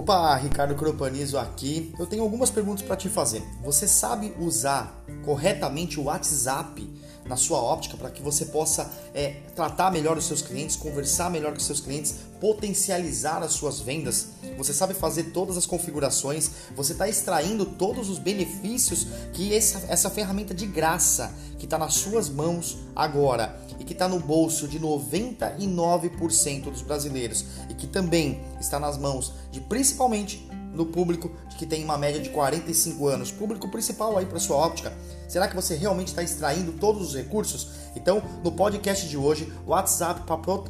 Opa, Ricardo Cropanizo aqui. Eu tenho algumas perguntas para te fazer. Você sabe usar corretamente o WhatsApp na sua óptica para que você possa é, tratar melhor os seus clientes, conversar melhor com os seus clientes, potencializar as suas vendas? Você sabe fazer todas as configurações? Você está extraindo todos os benefícios que essa, essa ferramenta de graça que está nas suas mãos agora e que está no bolso de 99% dos brasileiros e que também está nas mãos de principalmente no público que tem uma média de 45 anos, público principal aí para sua óptica. Será que você realmente está extraindo todos os recursos? Então, no podcast de hoje, o WhatsApp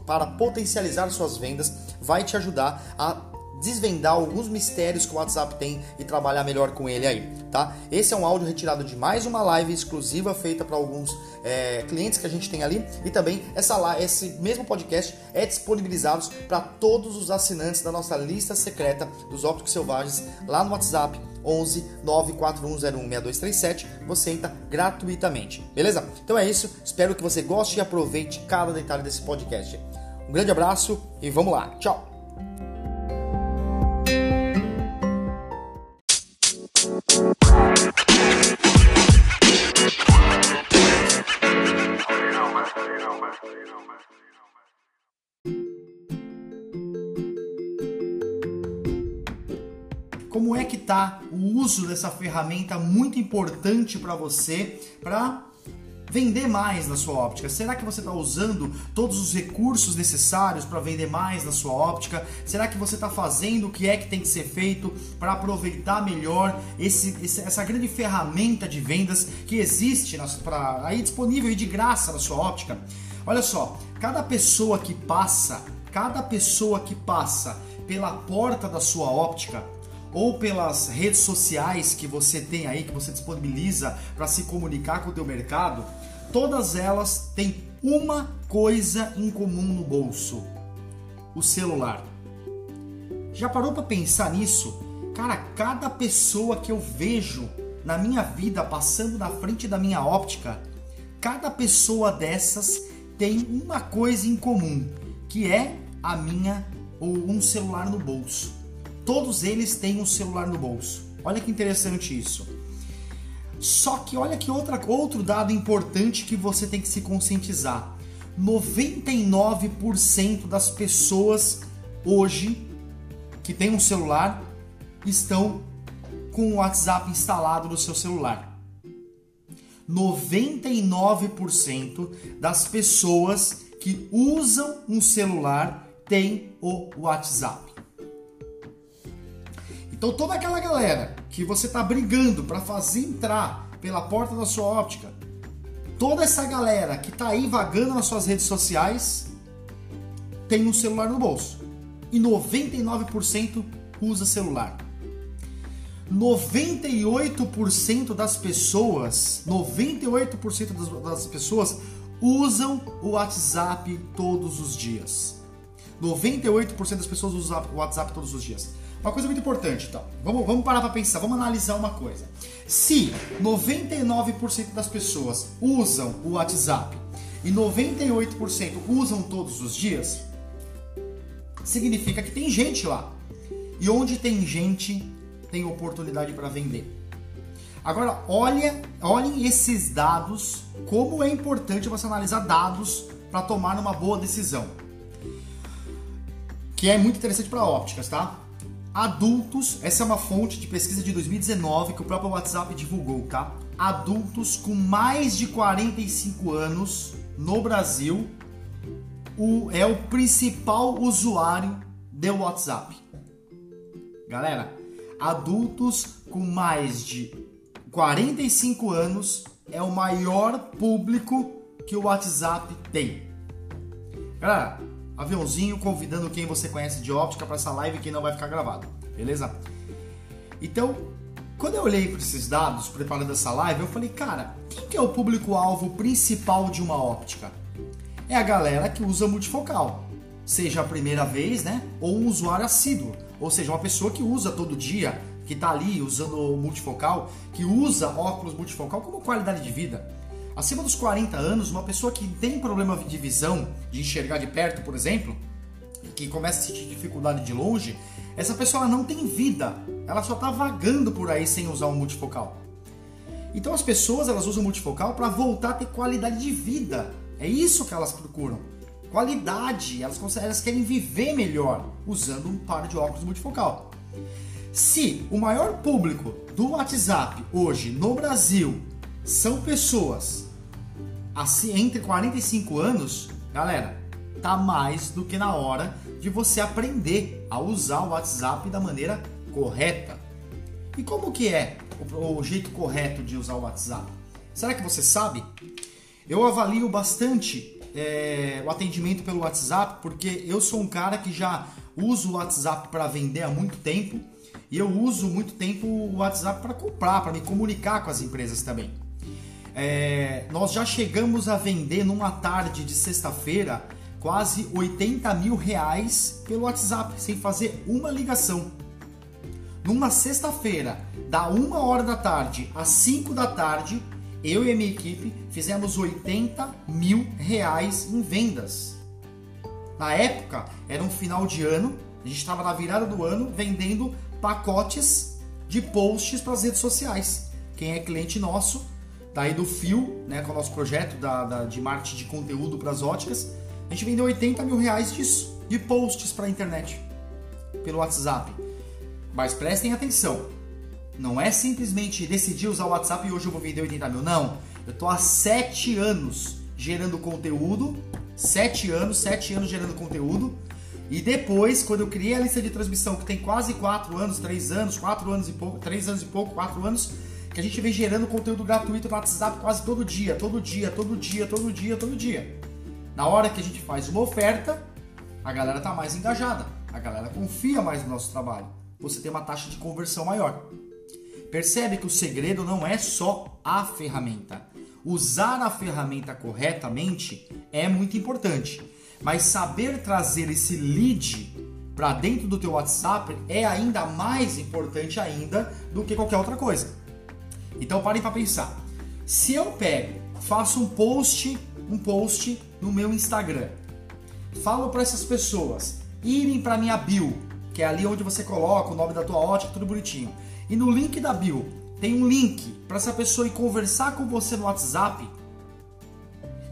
para potencializar suas vendas vai te ajudar a desvendar alguns mistérios que o WhatsApp tem e trabalhar melhor com ele aí, tá? Esse é um áudio retirado de mais uma live exclusiva feita para alguns é, clientes que a gente tem ali e também essa esse mesmo podcast é disponibilizado para todos os assinantes da nossa lista secreta dos ópticos selvagens lá no WhatsApp 11 941016237. Você entra gratuitamente, beleza? Então é isso. Espero que você goste e aproveite cada detalhe desse podcast. Um grande abraço e vamos lá. Tchau. Como é que tá o uso dessa ferramenta muito importante para você para vender mais na sua óptica? Será que você está usando todos os recursos necessários para vender mais na sua óptica? Será que você está fazendo o que é que tem que ser feito para aproveitar melhor esse, essa grande ferramenta de vendas que existe nas, pra, aí disponível e de graça na sua óptica? Olha só, cada pessoa que passa, cada pessoa que passa pela porta da sua óptica ou pelas redes sociais que você tem aí, que você disponibiliza para se comunicar com o teu mercado, todas elas têm uma coisa em comum no bolso: o celular. Já parou para pensar nisso? Cara, cada pessoa que eu vejo na minha vida passando na frente da minha óptica, cada pessoa dessas tem uma coisa em comum, que é a minha ou um celular no bolso. Todos eles têm um celular no bolso. Olha que interessante isso. Só que olha que outra, outro dado importante que você tem que se conscientizar. 99% das pessoas hoje que têm um celular estão com o WhatsApp instalado no seu celular. 99% das pessoas que usam um celular têm o WhatsApp. Então toda aquela galera que você está brigando para fazer entrar pela porta da sua óptica, toda essa galera que está aí vagando nas suas redes sociais tem um celular no bolso. E 99% usa celular. 98% das pessoas, 98% das pessoas usam o WhatsApp todos os dias. 98% das pessoas usam o WhatsApp todos os dias. Uma coisa muito importante, então. Vamos, vamos parar para pensar, vamos analisar uma coisa. Se 99% das pessoas usam o WhatsApp e 98% usam todos os dias, significa que tem gente lá. E onde tem gente, tem oportunidade para vender. Agora, olha, olhem esses dados, como é importante você analisar dados para tomar uma boa decisão. Que é muito interessante para ópticas, tá? Adultos, essa é uma fonte de pesquisa de 2019 que o próprio WhatsApp divulgou, tá? Adultos com mais de 45 anos no Brasil o, é o principal usuário do WhatsApp. Galera, adultos com mais de 45 anos é o maior público que o WhatsApp tem. Galera, aviãozinho convidando quem você conhece de óptica para essa live que não vai ficar gravado, beleza? Então, quando eu olhei para esses dados preparando essa live, eu falei, cara, quem que é o público-alvo principal de uma óptica? É a galera que usa multifocal, seja a primeira vez, né? Ou um usuário assíduo, ou seja, uma pessoa que usa todo dia, que está ali usando multifocal, que usa óculos multifocal como qualidade de vida. Acima dos 40 anos, uma pessoa que tem problema de visão, de enxergar de perto, por exemplo, que começa a sentir dificuldade de longe, essa pessoa não tem vida, ela só está vagando por aí sem usar o multifocal. Então as pessoas elas usam o multifocal para voltar a ter qualidade de vida. É isso que elas procuram. Qualidade, elas, elas querem viver melhor usando um par de óculos multifocal. Se o maior público do WhatsApp hoje no Brasil são pessoas assim, entre 45 anos, galera, tá mais do que na hora de você aprender a usar o WhatsApp da maneira correta. E como que é o, o jeito correto de usar o WhatsApp? Será que você sabe? Eu avalio bastante é, o atendimento pelo WhatsApp porque eu sou um cara que já uso o WhatsApp para vender há muito tempo e eu uso muito tempo o WhatsApp para comprar, para me comunicar com as empresas também. É, nós já chegamos a vender numa tarde de sexta-feira quase 80 mil reais pelo WhatsApp, sem fazer uma ligação. Numa sexta-feira, da 1 hora da tarde às 5 da tarde, eu e a minha equipe fizemos 80 mil reais em vendas. Na época, era um final de ano, a gente estava na virada do ano vendendo pacotes de posts para as redes sociais. Quem é cliente nosso, daí do Fio, né, com o nosso projeto da, da de marketing de conteúdo para as óticas, a gente vendeu 80 mil reais disso, de posts para a internet, pelo WhatsApp. Mas prestem atenção, não é simplesmente decidir usar o WhatsApp e hoje eu vou vender 80 mil. Não, eu tô há 7 anos gerando conteúdo, 7 anos, 7 anos gerando conteúdo. E depois, quando eu criei a lista de transmissão, que tem quase 4 anos, 3 anos, 4 anos e pouco, 3 anos e pouco, 4 anos, que a gente vem gerando conteúdo gratuito no WhatsApp quase todo dia, todo dia, todo dia, todo dia, todo dia. Na hora que a gente faz uma oferta, a galera está mais engajada, a galera confia mais no nosso trabalho. Você tem uma taxa de conversão maior. Percebe que o segredo não é só a ferramenta. Usar a ferramenta corretamente é muito importante, mas saber trazer esse lead para dentro do teu WhatsApp é ainda mais importante ainda do que qualquer outra coisa. Então parem para pensar. Se eu pego, faço um post, um post no meu Instagram. Falo para essas pessoas irem para minha bio, que é ali onde você coloca o nome da tua ótica, tudo bonitinho. E no link da bio tem um link para essa pessoa ir conversar com você no WhatsApp.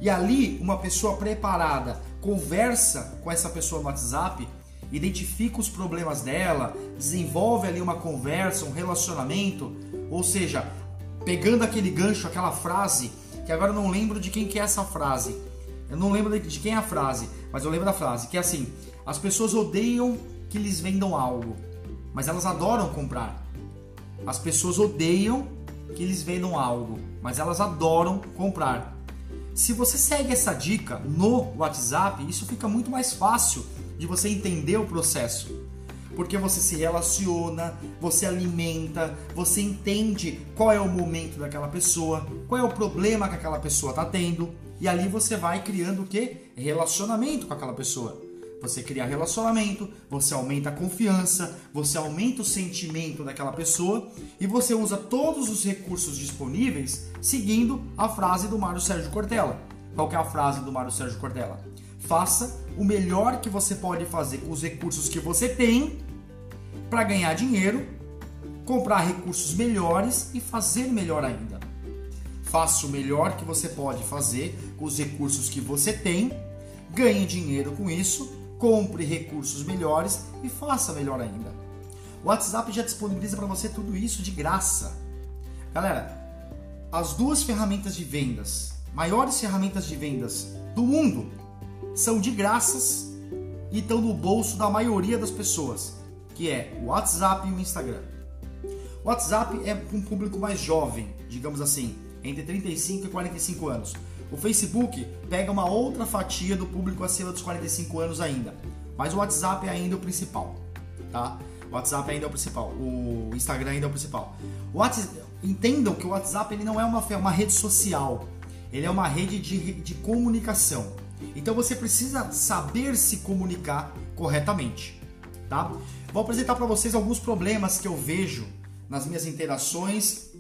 E ali uma pessoa preparada conversa com essa pessoa no WhatsApp, identifica os problemas dela, desenvolve ali uma conversa, um relacionamento, ou seja, pegando aquele gancho, aquela frase, que agora eu não lembro de quem que é essa frase, eu não lembro de quem é a frase, mas eu lembro da frase, que é assim: as pessoas odeiam que lhes vendam algo, mas elas adoram comprar. As pessoas odeiam que lhes vendam algo, mas elas adoram comprar. Se você segue essa dica no WhatsApp, isso fica muito mais fácil de você entender o processo. Porque você se relaciona, você alimenta, você entende qual é o momento daquela pessoa, qual é o problema que aquela pessoa está tendo, e ali você vai criando o que? Relacionamento com aquela pessoa. Você cria relacionamento, você aumenta a confiança, você aumenta o sentimento daquela pessoa e você usa todos os recursos disponíveis seguindo a frase do Mário Sérgio Cortella. Qual é a frase do Mário Sérgio Cortella? Faça o melhor que você pode fazer com os recursos que você tem para ganhar dinheiro, comprar recursos melhores e fazer melhor ainda. Faça o melhor que você pode fazer com os recursos que você tem, ganhe dinheiro com isso, compre recursos melhores e faça melhor ainda. O WhatsApp já disponibiliza para você tudo isso de graça. Galera, as duas ferramentas de vendas, maiores ferramentas de vendas do mundo, são de graças e estão no bolso da maioria das pessoas, que é o WhatsApp e o Instagram. O WhatsApp é um público mais jovem, digamos assim, entre 35 e 45 anos. O Facebook pega uma outra fatia do público acima dos 45 anos ainda, mas o WhatsApp é ainda o principal, tá? O WhatsApp ainda é o principal, o Instagram ainda é o principal. O WhatsApp, entendam que o WhatsApp ele não é uma, uma rede social, ele é uma rede de, de comunicação. Então você precisa saber se comunicar corretamente, tá? Vou apresentar para vocês alguns problemas que eu vejo nas minhas interações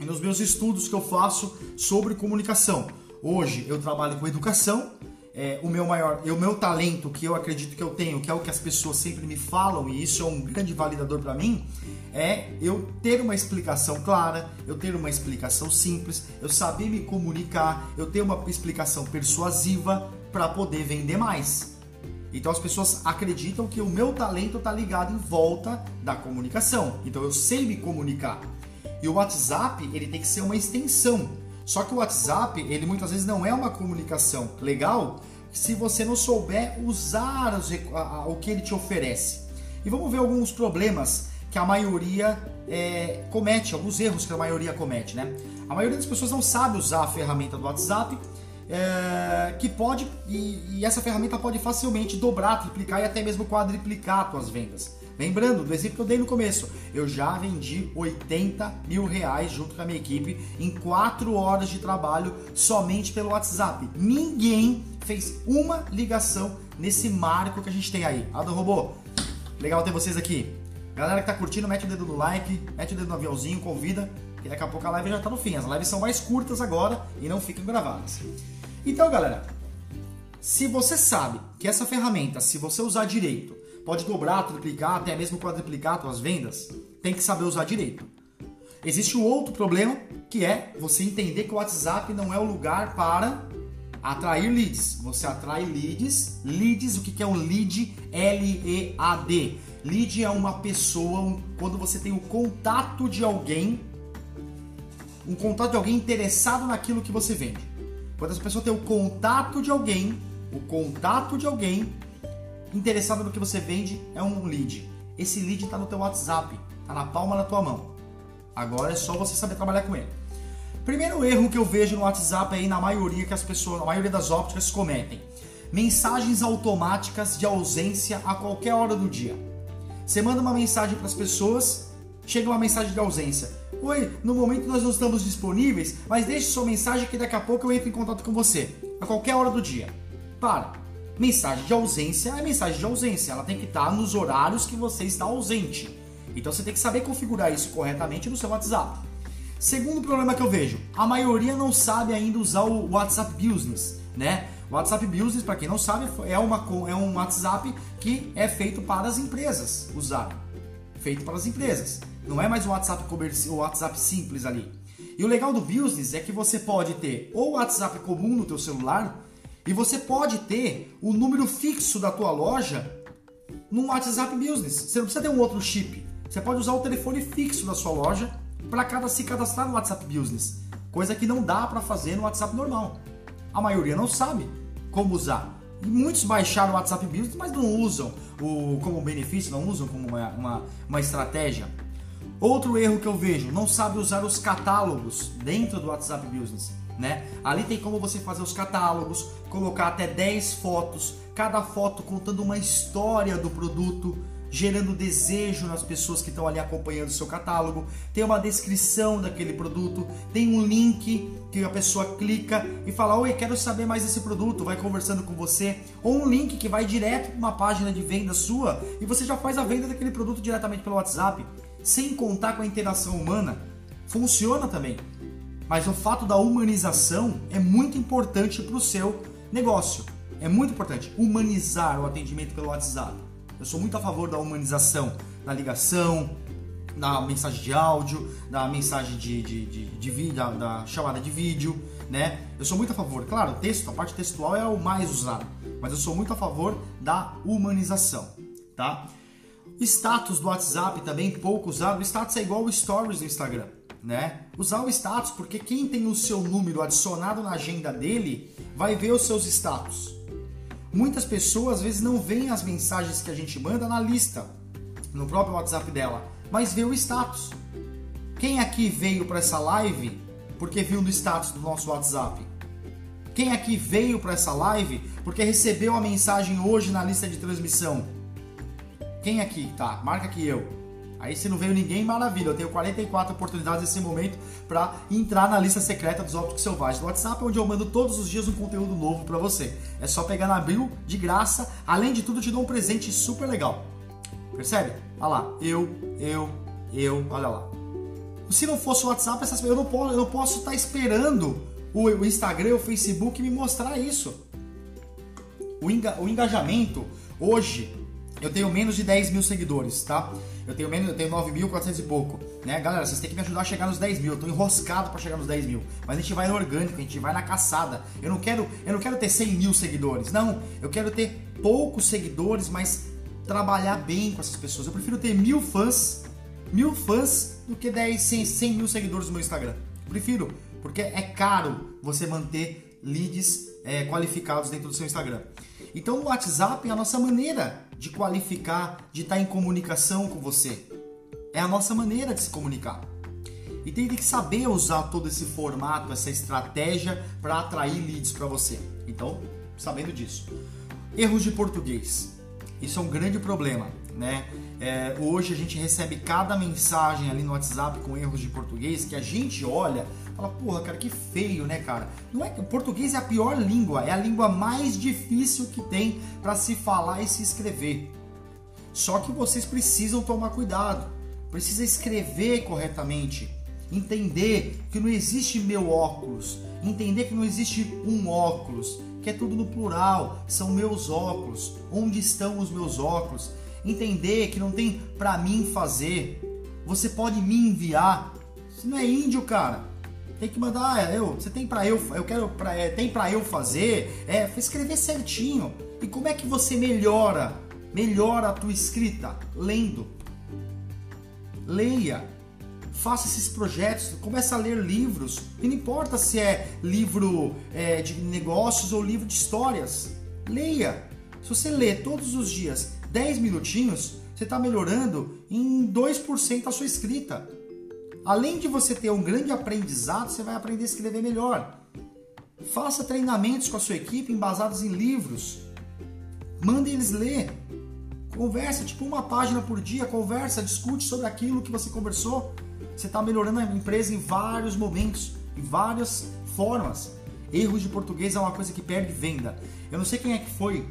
e nos meus estudos que eu faço sobre comunicação. Hoje eu trabalho com educação é, o meu maior, o meu talento que eu acredito que eu tenho, que é o que as pessoas sempre me falam e isso é um grande validador para mim, é eu ter uma explicação clara, eu ter uma explicação simples, eu saber me comunicar, eu ter uma explicação persuasiva para poder vender mais. Então as pessoas acreditam que o meu talento está ligado em volta da comunicação. Então eu sei me comunicar. E o WhatsApp ele tem que ser uma extensão. Só que o WhatsApp ele muitas vezes não é uma comunicação legal se você não souber usar o que ele te oferece. E vamos ver alguns problemas que a maioria é, comete, alguns erros que a maioria comete, né? A maioria das pessoas não sabe usar a ferramenta do WhatsApp, é, que pode e, e, essa ferramenta pode facilmente dobrar, triplicar e até mesmo quadriplicar suas vendas. Lembrando do exemplo que eu dei no começo, eu já vendi 80 mil reais junto com a minha equipe em 4 horas de trabalho somente pelo WhatsApp. Ninguém fez uma ligação nesse marco que a gente tem aí. Ado Robô, legal ter vocês aqui. Galera que tá curtindo, mete o dedo no like, mete o dedo no aviãozinho, convida, que daqui a pouco a live já tá no fim. As lives são mais curtas agora e não ficam gravadas. Então, galera, se você sabe que essa ferramenta, se você usar direito, pode dobrar, triplicar, até mesmo quadriplicar suas vendas, tem que saber usar direito. Existe um outro problema, que é você entender que o WhatsApp não é o lugar para atrair leads. Você atrai leads. Leads, o que é um lead? L-E-A-D Lead é uma pessoa, um, quando você tem o contato de alguém, um contato de alguém interessado naquilo que você vende. Quando essa pessoa tem o contato de alguém, o contato de alguém interessado no que você vende é um lead. Esse lead está no teu WhatsApp, está na palma da tua mão. Agora é só você saber trabalhar com ele. Primeiro erro que eu vejo no WhatsApp aí na maioria que as pessoas, na maioria das ópticas cometem. Mensagens automáticas de ausência a qualquer hora do dia. Você manda uma mensagem para as pessoas, chega uma mensagem de ausência. Oi, no momento nós não estamos disponíveis, mas deixe sua mensagem que daqui a pouco eu entro em contato com você, a qualquer hora do dia. Para. Mensagem de ausência é mensagem de ausência, ela tem que estar nos horários que você está ausente. Então você tem que saber configurar isso corretamente no seu WhatsApp. Segundo problema que eu vejo, a maioria não sabe ainda usar o WhatsApp Business, né? O WhatsApp Business, para quem não sabe, é, uma, é um WhatsApp que é feito para as empresas usar. Feito para as empresas. Não é mais o WhatsApp comercial, o WhatsApp simples ali. E o legal do Business é que você pode ter ou o WhatsApp comum no teu celular e você pode ter o número fixo da tua loja no WhatsApp Business. Você não precisa ter um outro chip. Você pode usar o telefone fixo da sua loja para cada se cadastrar no WhatsApp Business, coisa que não dá para fazer no WhatsApp normal. A maioria não sabe como usar. E muitos baixaram o WhatsApp Business, mas não usam o, como benefício, não usam como uma, uma, uma estratégia. Outro erro que eu vejo, não sabe usar os catálogos dentro do WhatsApp Business. Né? Ali tem como você fazer os catálogos, colocar até 10 fotos, cada foto contando uma história do produto, gerando desejo nas pessoas que estão ali acompanhando o seu catálogo. Tem uma descrição daquele produto, tem um link que a pessoa clica e fala: Oi, quero saber mais desse produto, vai conversando com você. Ou um link que vai direto para uma página de venda sua e você já faz a venda daquele produto diretamente pelo WhatsApp, sem contar com a interação humana. Funciona também. Mas o fato da humanização é muito importante para o seu negócio. É muito importante humanizar o atendimento pelo WhatsApp. Eu sou muito a favor da humanização na ligação, na mensagem de áudio, da mensagem de, de, de, de da, da, chamada de vídeo, né? Eu sou muito a favor. Claro, o texto, a parte textual é o mais usado, mas eu sou muito a favor da humanização, tá? Status do WhatsApp também pouco usado. O status é igual o stories do Instagram, né? Usar o status porque quem tem o seu número adicionado na agenda dele vai ver os seus status. Muitas pessoas às vezes não veem as mensagens que a gente manda na lista, no próprio WhatsApp dela, mas vê o status. Quem aqui veio para essa live porque viu no status do nosso WhatsApp? Quem aqui veio para essa live porque recebeu a mensagem hoje na lista de transmissão? Quem aqui? Tá, marca aqui eu. Aí se não veio ninguém, maravilha. Eu tenho 44 oportunidades nesse momento para entrar na lista secreta dos ópticos selvagens do WhatsApp, onde eu mando todos os dias um conteúdo novo para você. É só pegar na abril de graça. Além de tudo, te dou um presente super legal. Percebe? Olha lá, eu, eu, eu, olha lá. Se não fosse o WhatsApp, essas, eu não posso, posso estar tá esperando o, o Instagram, o Facebook me mostrar isso. o, enga, o engajamento hoje eu tenho menos de 10 mil seguidores, tá? Eu tenho menos, eu tenho 9.400 e pouco, né? Galera, vocês têm que me ajudar a chegar nos 10 mil. Eu tô enroscado para chegar nos 10 mil. Mas a gente vai no orgânico, a gente vai na caçada. Eu não quero, eu não quero ter 100 mil seguidores. Não, eu quero ter poucos seguidores, mas trabalhar bem com essas pessoas. Eu prefiro ter mil fãs, mil fãs, do que 10, 100, 100 mil seguidores no meu Instagram. Eu prefiro, porque é caro você manter leads é, qualificados dentro do seu Instagram. Então o WhatsApp é a nossa maneira de qualificar, de estar em comunicação com você. É a nossa maneira de se comunicar. E tem que saber usar todo esse formato, essa estratégia para atrair leads para você. Então, sabendo disso. Erros de português. Isso é um grande problema, né? É, hoje a gente recebe cada mensagem ali no WhatsApp com erros de português que a gente olha fala, porra, cara, que feio, né, cara? Não é que o português é a pior língua, é a língua mais difícil que tem para se falar e se escrever. Só que vocês precisam tomar cuidado, precisa escrever corretamente, entender que não existe meu óculos, entender que não existe um óculos, que é tudo no plural, são meus óculos. Onde estão os meus óculos? Entender que não tem para mim fazer. Você pode me enviar. Você não é índio, cara. Tem que mandar, é, eu, você tem para eu, eu quero para é, tem para eu fazer, é, escrever certinho. E como é que você melhora, melhora a tua escrita lendo? Leia. Faça esses projetos, comece a ler livros. E não importa se é livro é, de negócios ou livro de histórias. Leia. Se você lê todos os dias 10 minutinhos, você está melhorando em 2% a sua escrita. Além de você ter um grande aprendizado, você vai aprender a escrever melhor. Faça treinamentos com a sua equipe embasados em livros. Mande eles ler. Conversa, tipo uma página por dia, conversa, discute sobre aquilo que você conversou. Você está melhorando a empresa em vários momentos, em várias formas. Erros de português é uma coisa que perde venda. Eu não sei quem é que foi.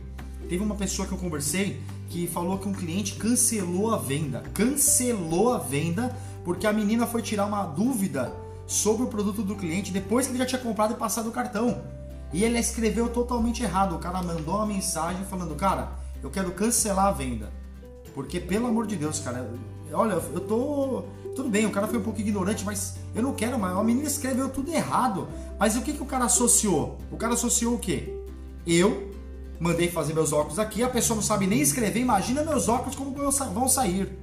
Teve uma pessoa que eu conversei que falou que um cliente cancelou a venda. Cancelou a venda porque a menina foi tirar uma dúvida sobre o produto do cliente depois que ele já tinha comprado e passado o cartão. E ele escreveu totalmente errado. O cara mandou uma mensagem falando: Cara, eu quero cancelar a venda. Porque, pelo amor de Deus, cara, olha, eu tô. Tudo bem, o cara foi um pouco ignorante, mas eu não quero mais. A menina escreveu tudo errado. Mas o que, que o cara associou? O cara associou o quê? Eu mandei fazer meus óculos aqui, a pessoa não sabe nem escrever, imagina meus óculos como vão sair.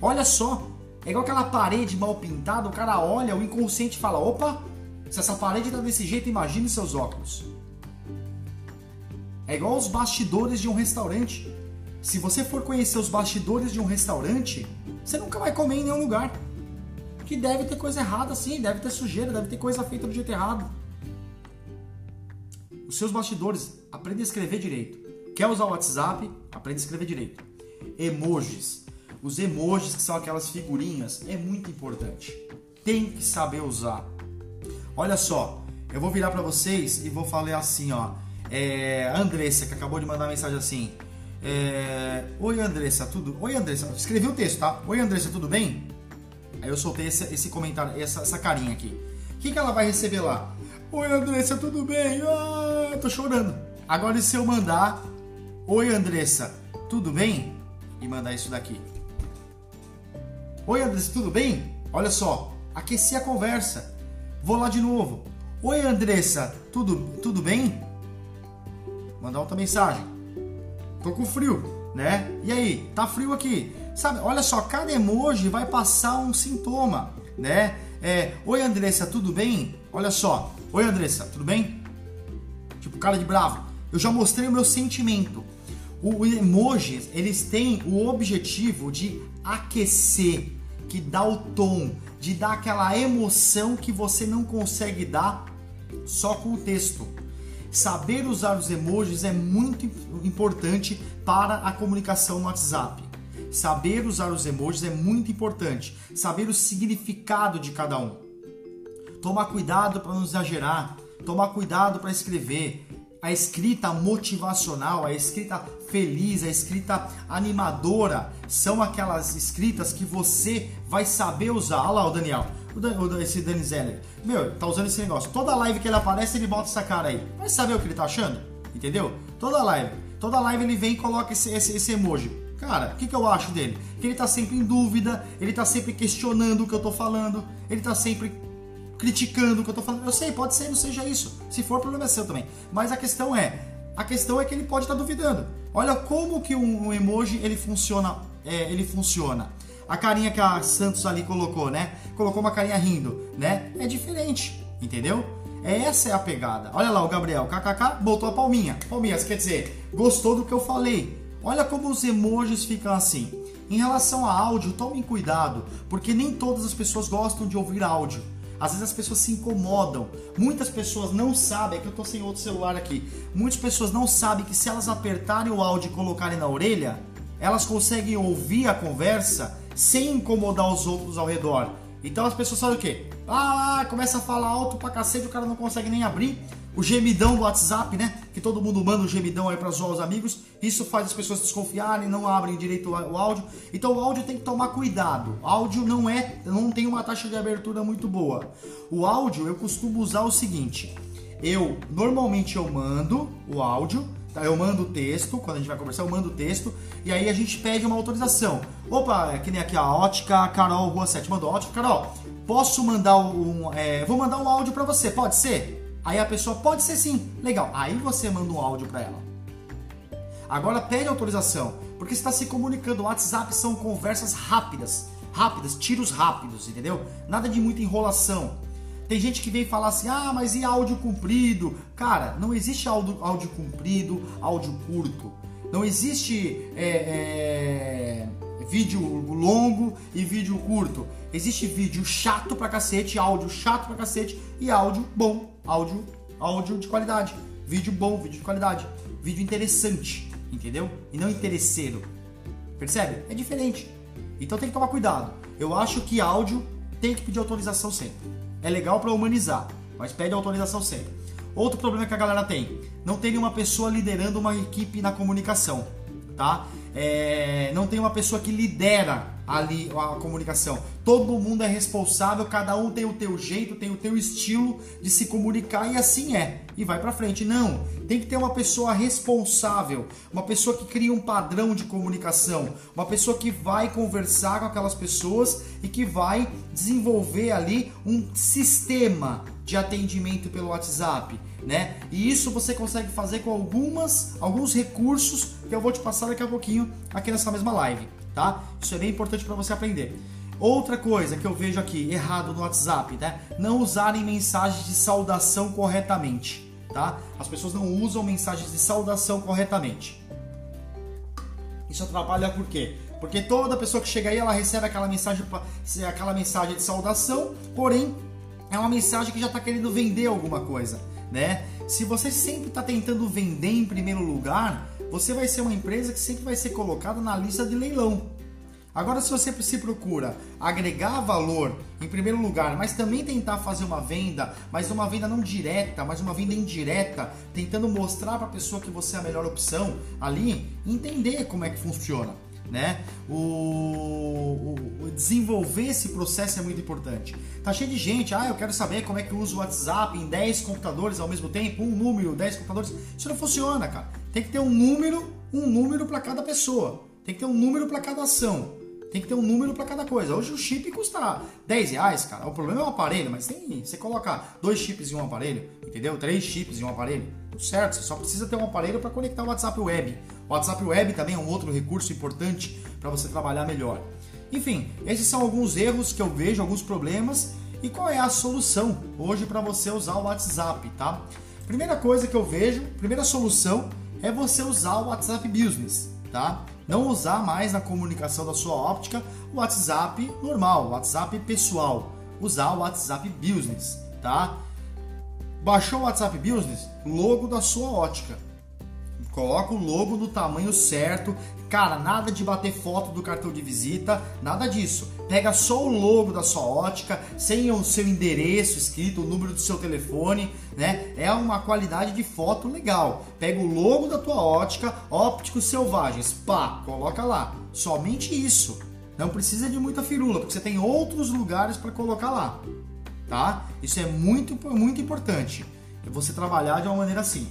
Olha só, é igual aquela parede mal pintada, o cara olha, o inconsciente fala: opa, se essa parede tá desse jeito, imagine seus óculos. É igual os bastidores de um restaurante. Se você for conhecer os bastidores de um restaurante, você nunca vai comer em nenhum lugar. Que deve ter coisa errada sim, deve ter sujeira, deve ter coisa feita do jeito errado. Os seus bastidores, aprenda a escrever direito. Quer usar o WhatsApp? Aprenda a escrever direito. Emojis os emojis, que são aquelas figurinhas, é muito importante. Tem que saber usar. Olha só, eu vou virar para vocês e vou falar assim, ó. É, a Andressa, que acabou de mandar mensagem assim. É, Oi Andressa, tudo? Oi Andressa, escrevi o texto, tá? Oi Andressa, tudo bem? Aí eu soltei esse, esse comentário, essa, essa carinha aqui. O que, que ela vai receber lá? Oi Andressa, tudo bem? Ah, tô chorando. Agora e se eu mandar Oi Andressa, tudo bem? E mandar isso daqui. Oi, Andressa, tudo bem? Olha só, aqueci a conversa. Vou lá de novo. Oi, Andressa, tudo, tudo bem? Mandar outra mensagem. Tô com frio, né? E aí, tá frio aqui? Sabe, olha só, cada emoji vai passar um sintoma, né? É, Oi, Andressa, tudo bem? Olha só. Oi, Andressa, tudo bem? Tipo, cara de bravo. Eu já mostrei o meu sentimento. O emoji, eles têm o objetivo de aquecer, que dá o tom, de dar aquela emoção que você não consegue dar só com o texto. Saber usar os emojis é muito importante para a comunicação no WhatsApp. Saber usar os emojis é muito importante. Saber o significado de cada um. Tomar cuidado para não exagerar. Tomar cuidado para escrever a escrita motivacional, a escrita feliz, a escrita animadora, são aquelas escritas que você vai saber usar. Olha lá o Daniel, o, esse Dani Zeller. Meu, tá usando esse negócio. Toda live que ele aparece, ele bota essa cara aí. Vai saber o que ele tá achando? Entendeu? Toda live. Toda live ele vem e coloca esse, esse, esse emoji. Cara, o que, que eu acho dele? Que ele tá sempre em dúvida, ele tá sempre questionando o que eu tô falando, ele tá sempre criticando o que eu tô falando. Eu sei, pode ser, não seja isso. Se for, problema é seu também. Mas a questão é, a questão é que ele pode estar tá duvidando. Olha como que um, emoji ele funciona, é, ele funciona. A carinha que a Santos ali colocou, né? Colocou uma carinha rindo, né? É diferente, entendeu? Essa é a pegada. Olha lá o Gabriel, kkk, botou a palminha. Palminha, quer dizer, gostou do que eu falei. Olha como os emojis ficam assim. Em relação a áudio, tomem cuidado, porque nem todas as pessoas gostam de ouvir áudio. Às vezes as pessoas se incomodam. Muitas pessoas não sabem, é que eu tô sem outro celular aqui. Muitas pessoas não sabem que se elas apertarem o áudio e colocarem na orelha, elas conseguem ouvir a conversa sem incomodar os outros ao redor. Então as pessoas fazem o quê? Ah, começa a falar alto pra cacete, o cara não consegue nem abrir. O gemidão do WhatsApp, né? Que todo mundo manda o um gemidão aí para zoar os amigos. Isso faz as pessoas desconfiarem, não abrem direito o áudio. Então o áudio tem que tomar cuidado. O áudio não é, não tem uma taxa de abertura muito boa. O áudio eu costumo usar o seguinte: eu normalmente eu mando o áudio Tá? Eu mando o texto, quando a gente vai conversar, eu mando o texto e aí a gente pede uma autorização. Opa, é que nem aqui a ótica Carol Rua 7 mandou. Ótica Carol, posso mandar um. É, vou mandar um áudio para você, pode ser? Aí a pessoa pode ser sim. Legal. Aí você manda um áudio para ela. Agora pede autorização, porque está se comunicando. O WhatsApp são conversas rápidas, rápidas, tiros rápidos, entendeu? Nada de muita enrolação. Tem gente que vem falar assim, ah, mas e áudio comprido? Cara, não existe áudio, áudio comprido, áudio curto. Não existe é, é, vídeo longo e vídeo curto. Existe vídeo chato pra cacete, áudio chato pra cacete e áudio bom, áudio, áudio de qualidade. Vídeo bom, vídeo de qualidade. Vídeo interessante, entendeu? E não interesseiro. Percebe? É diferente. Então tem que tomar cuidado. Eu acho que áudio tem que pedir autorização sempre é legal para humanizar, mas pede autorização sempre. Outro problema que a galera tem, não tem uma pessoa liderando uma equipe na comunicação, tá? É, não tem uma pessoa que lidera ali a comunicação. Todo mundo é responsável, cada um tem o teu jeito, tem o teu estilo de se comunicar e assim é. E vai para frente. Não, tem que ter uma pessoa responsável, uma pessoa que cria um padrão de comunicação, uma pessoa que vai conversar com aquelas pessoas e que vai desenvolver ali um sistema de atendimento pelo WhatsApp, né? E isso você consegue fazer com algumas alguns recursos que eu vou te passar daqui a pouquinho aqui nessa mesma live tá? Isso é bem importante para você aprender. Outra coisa que eu vejo aqui errado no WhatsApp, né? Não usarem mensagens de saudação corretamente, tá? As pessoas não usam mensagens de saudação corretamente. Isso atrapalha por quê? Porque toda pessoa que chega aí, ela recebe aquela mensagem, aquela mensagem de saudação, porém é uma mensagem que já está querendo vender alguma coisa, né? Se você sempre está tentando vender em primeiro lugar, você vai ser uma empresa que sempre vai ser colocada na lista de leilão. Agora, se você se procura agregar valor em primeiro lugar, mas também tentar fazer uma venda, mas uma venda não direta, mas uma venda indireta, tentando mostrar para a pessoa que você é a melhor opção ali, entender como é que funciona né? O, o, o, desenvolver esse processo é muito importante. Tá cheio de gente, ah, eu quero saber como é que usa o WhatsApp em 10 computadores ao mesmo tempo, um número, 10 computadores. Isso não funciona, cara. Tem que ter um número, um número para cada pessoa. Tem que ter um número para cada ação. Tem que ter um número para cada coisa. Hoje o chip custa 10 reais, cara. O problema é o aparelho, mas tem. Você coloca dois chips em um aparelho, entendeu? Três chips em um aparelho. Tudo certo, você só precisa ter um aparelho para conectar o WhatsApp Web. O WhatsApp Web também é um outro recurso importante para você trabalhar melhor. Enfim, esses são alguns erros que eu vejo, alguns problemas e qual é a solução hoje para você usar o WhatsApp, tá? Primeira coisa que eu vejo, primeira solução é você usar o WhatsApp Business, tá? Não usar mais na comunicação da sua óptica o WhatsApp normal, o WhatsApp pessoal. Usar o WhatsApp Business, tá? Baixou o WhatsApp Business? Logo da sua ótica. Coloca o logo no tamanho certo. Cara, nada de bater foto do cartão de visita, nada disso. Pega só o logo da sua ótica, sem o seu endereço escrito, o número do seu telefone, né? É uma qualidade de foto legal. Pega o logo da tua ótica, ópticos selvagens, pá, coloca lá. Somente isso. Não precisa de muita firula, porque você tem outros lugares para colocar lá, tá? Isso é muito, muito importante. Você trabalhar de uma maneira assim.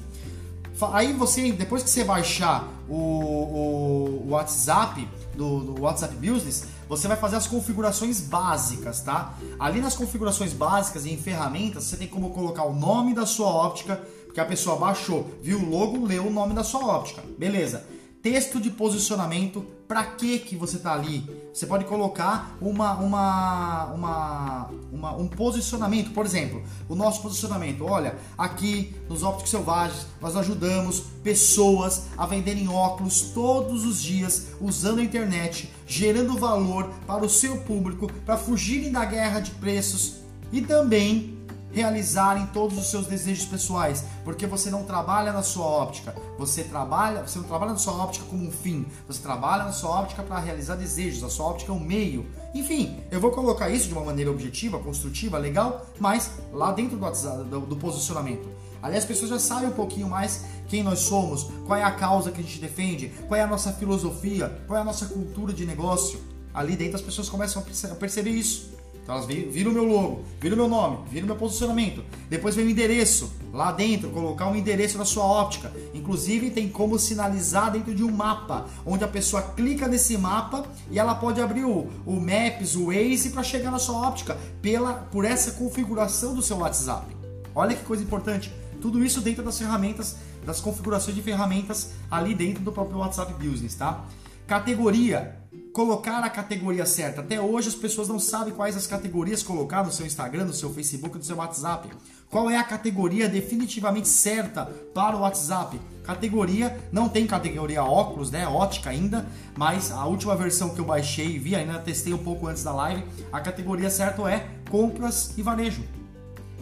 Aí você, depois que você baixar o, o, WhatsApp, do, do, WhatsApp Business, você vai fazer as configurações básicas, tá? Ali nas configurações básicas e em ferramentas, você tem como colocar o nome da sua óptica, porque a pessoa baixou, viu o logo, leu o nome da sua óptica. Beleza texto de posicionamento, para que que você tá ali? Você pode colocar uma, uma, uma, uma, um posicionamento, por exemplo, o nosso posicionamento. Olha, aqui nos Ópticos Selvagens nós ajudamos pessoas a venderem óculos todos os dias usando a internet, gerando valor para o seu público, para fugirem da guerra de preços e também realizarem todos os seus desejos pessoais, porque você não trabalha na sua óptica, você trabalha, você não trabalha na sua óptica como um fim, você trabalha na sua óptica para realizar desejos, a sua óptica é um meio. Enfim, eu vou colocar isso de uma maneira objetiva, construtiva, legal, mas lá dentro do, do, do posicionamento. Ali as pessoas já sabem um pouquinho mais quem nós somos, qual é a causa que a gente defende, qual é a nossa filosofia, qual é a nossa cultura de negócio. Ali dentro as pessoas começam a perceber isso. Então elas viram o meu logo, viram o meu nome, viram o meu posicionamento. Depois vem o endereço lá dentro, colocar um endereço na sua óptica. Inclusive tem como sinalizar dentro de um mapa, onde a pessoa clica nesse mapa e ela pode abrir o, o Maps, o Waze para chegar na sua óptica pela por essa configuração do seu WhatsApp. Olha que coisa importante. Tudo isso dentro das ferramentas, das configurações de ferramentas ali dentro do próprio WhatsApp Business, tá? Categoria colocar a categoria certa. Até hoje as pessoas não sabem quais as categorias colocar no seu Instagram, no seu Facebook, no seu WhatsApp. Qual é a categoria definitivamente certa para o WhatsApp? Categoria, não tem categoria óculos, né? Ótica ainda, mas a última versão que eu baixei e vi, ainda testei um pouco antes da live, a categoria certa é compras e varejo.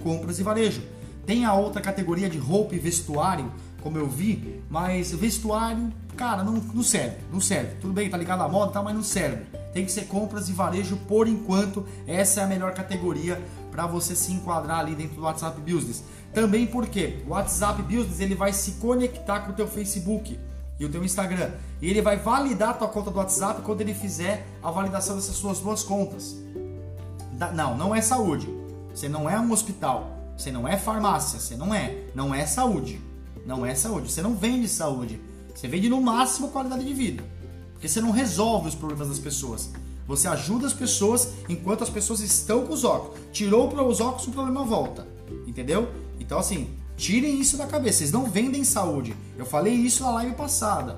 Compras e varejo. Tem a outra categoria de roupa e vestuário, como eu vi, mas vestuário, cara, não, não serve, não serve. Tudo bem, tá ligado à moda, tá, mas não serve. Tem que ser compras e varejo por enquanto. Essa é a melhor categoria para você se enquadrar ali dentro do WhatsApp Business. Também porque o WhatsApp Business ele vai se conectar com o teu Facebook e o teu Instagram. E ele vai validar a tua conta do WhatsApp quando ele fizer a validação dessas suas duas contas. Não, não é saúde. Você não é um hospital. Você não é farmácia. Você não é. Não é saúde. Não é saúde. Você não vende saúde. Você vende no máximo qualidade de vida. Porque você não resolve os problemas das pessoas. Você ajuda as pessoas enquanto as pessoas estão com os óculos. Tirou os óculos, o problema volta. Entendeu? Então, assim, tirem isso da cabeça. Vocês não vendem saúde. Eu falei isso na live passada.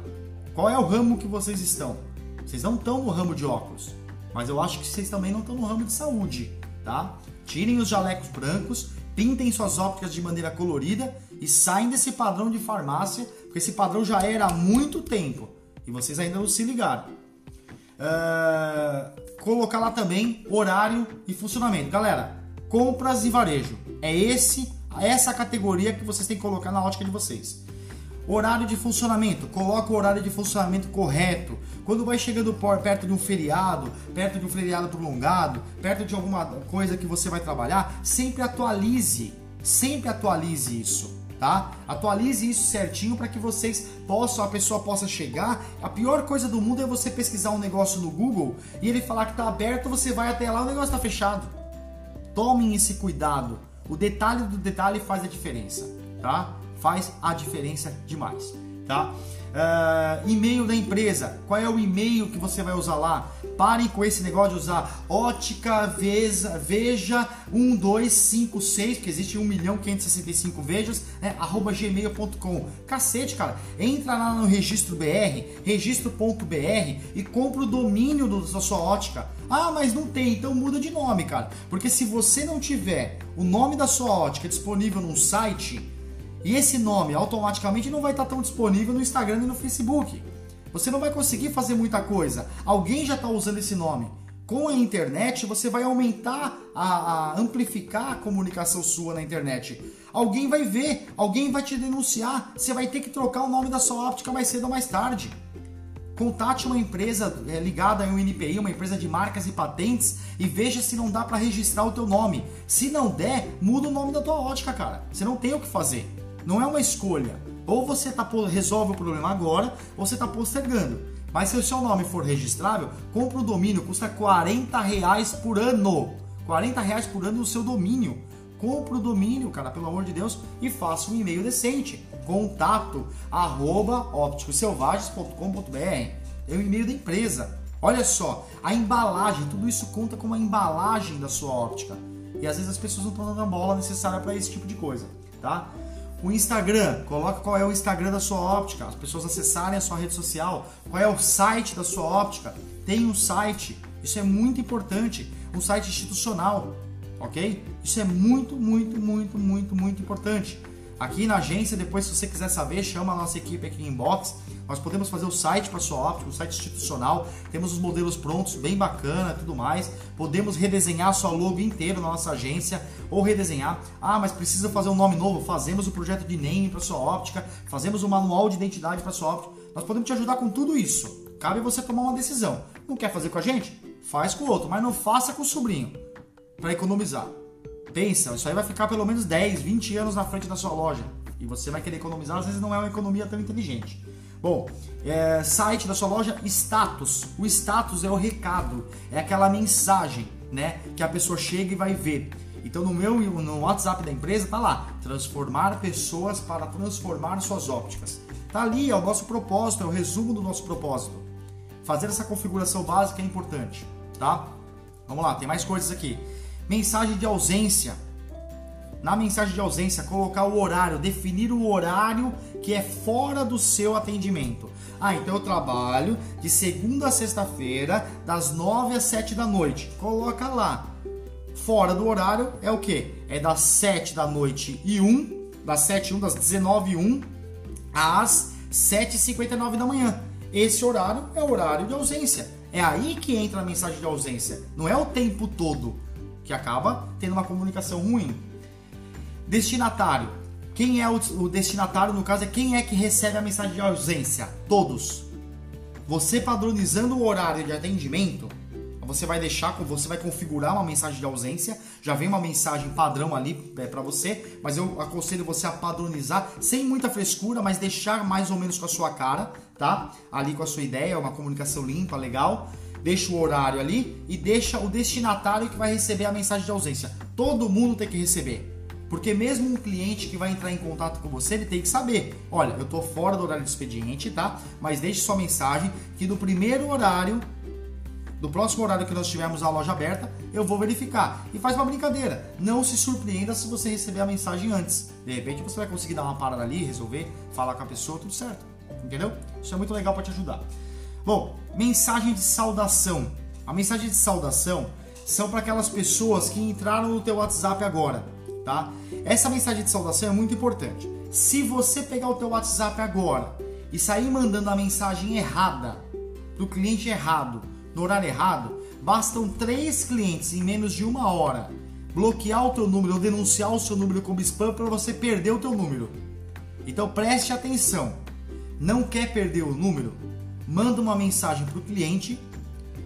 Qual é o ramo que vocês estão? Vocês não estão no ramo de óculos. Mas eu acho que vocês também não estão no ramo de saúde, tá? Tirem os jalecos brancos, pintem suas ópticas de maneira colorida e saem desse padrão de farmácia, porque esse padrão já era há muito tempo e vocês ainda não se ligaram. Uh, colocar lá também horário e funcionamento. Galera, compras e varejo. É esse, essa categoria que vocês têm que colocar na ótica de vocês. Horário de funcionamento, coloca o horário de funcionamento correto. Quando vai chegando perto de um feriado, perto de um feriado prolongado, perto de alguma coisa que você vai trabalhar, sempre atualize, sempre atualize isso tá? Atualize isso certinho para que vocês possam, a pessoa possa chegar. A pior coisa do mundo é você pesquisar um negócio no Google e ele falar que está aberto, você vai até lá, o negócio está fechado. Tomem esse cuidado. O detalhe do detalhe faz a diferença, tá? Faz a diferença demais, tá? Uh, e-mail da empresa. Qual é o e-mail que você vai usar lá? Parem com esse negócio de usar ótica veja, veja 1256, porque existe 1 milhão 565 vejas, né? arroba gmail.com. Cacete, cara. Entra lá no registro BR, registro.br e compra o domínio da sua ótica. Ah, mas não tem, então muda de nome, cara. Porque se você não tiver o nome da sua ótica disponível num site, e esse nome automaticamente não vai estar tão disponível no Instagram e no Facebook. Você não vai conseguir fazer muita coisa. Alguém já está usando esse nome. Com a internet, você vai aumentar, a, a, amplificar a comunicação sua na internet. Alguém vai ver, alguém vai te denunciar. Você vai ter que trocar o nome da sua óptica mais cedo ou mais tarde. Contate uma empresa é, ligada a um NPI, uma empresa de marcas e patentes, e veja se não dá para registrar o teu nome. Se não der, muda o nome da tua ótica, cara. Você não tem o que fazer. Não é uma escolha. Ou você tá, resolve o problema agora, ou você está postergando. Mas se o seu nome for registrável, compra o domínio, custa 40 reais por ano. 40 reais por ano no seu domínio. Compra o domínio, cara, pelo amor de Deus, e faça um e-mail decente. contato arroba ópticoselvagens.com.br. É o e-mail da empresa. Olha só, a embalagem, tudo isso conta como a embalagem da sua óptica. E às vezes as pessoas não estão dando a bola necessária para esse tipo de coisa, tá? O Instagram, coloca qual é o Instagram da sua óptica, as pessoas acessarem a sua rede social, qual é o site da sua óptica. Tem um site, isso é muito importante, um site institucional, ok? Isso é muito, muito, muito, muito, muito importante. Aqui na agência, depois se você quiser saber, chama a nossa equipe aqui em inbox. Nós podemos fazer o site para sua óptica, o site institucional. Temos os modelos prontos, bem bacana, tudo mais. Podemos redesenhar a sua logo inteiro na nossa agência ou redesenhar. Ah, mas precisa fazer um nome novo? Fazemos o projeto de name para sua óptica, fazemos o manual de identidade para sua óptica. Nós podemos te ajudar com tudo isso. Cabe você tomar uma decisão. Não quer fazer com a gente? Faz com o outro, mas não faça com o sobrinho para economizar. Pensa, isso aí vai ficar pelo menos 10, 20 anos na frente da sua loja. E você vai querer economizar, às vezes não é uma economia tão inteligente. Bom, é, site da sua loja, status. O status é o recado, é aquela mensagem, né? Que a pessoa chega e vai ver. Então no meu no WhatsApp da empresa tá lá, transformar pessoas para transformar suas ópticas. Tá ali, é o nosso propósito, é o resumo do nosso propósito. Fazer essa configuração básica é importante, tá? Vamos lá, tem mais coisas aqui. Mensagem de ausência. Na mensagem de ausência, colocar o horário, definir o horário que é fora do seu atendimento. Ah, então eu trabalho de segunda a sexta-feira, das 9 às 7 da noite. Coloca lá. Fora do horário é o que? É das 7 da noite e 1, das 7 e 1, das 19 e 1 às 7h59 da manhã. Esse horário é o horário de ausência. É aí que entra a mensagem de ausência. Não é o tempo todo que acaba tendo uma comunicação ruim. Destinatário. Quem é o, o destinatário, no caso, é quem é que recebe a mensagem de ausência? Todos. Você padronizando o horário de atendimento, você vai deixar, você vai configurar uma mensagem de ausência, já vem uma mensagem padrão ali é, para você, mas eu aconselho você a padronizar sem muita frescura, mas deixar mais ou menos com a sua cara, tá? Ali com a sua ideia, uma comunicação limpa, legal deixa o horário ali e deixa o destinatário que vai receber a mensagem de ausência. Todo mundo tem que receber. Porque mesmo um cliente que vai entrar em contato com você, ele tem que saber, olha, eu estou fora do horário do expediente, tá? Mas deixe sua mensagem que no primeiro horário, do próximo horário que nós tivermos a loja aberta, eu vou verificar. E faz uma brincadeira. Não se surpreenda se você receber a mensagem antes. De repente você vai conseguir dar uma parada ali, resolver, falar com a pessoa, tudo certo. Entendeu? Isso é muito legal para te ajudar. Bom, mensagem de saudação. A mensagem de saudação são para aquelas pessoas que entraram no teu WhatsApp agora, tá? Essa mensagem de saudação é muito importante. Se você pegar o teu WhatsApp agora e sair mandando a mensagem errada para o cliente errado, no horário errado, bastam três clientes em menos de uma hora bloquear o teu número ou denunciar o seu número como spam para você perder o teu número. Então preste atenção. Não quer perder o número? manda uma mensagem para o cliente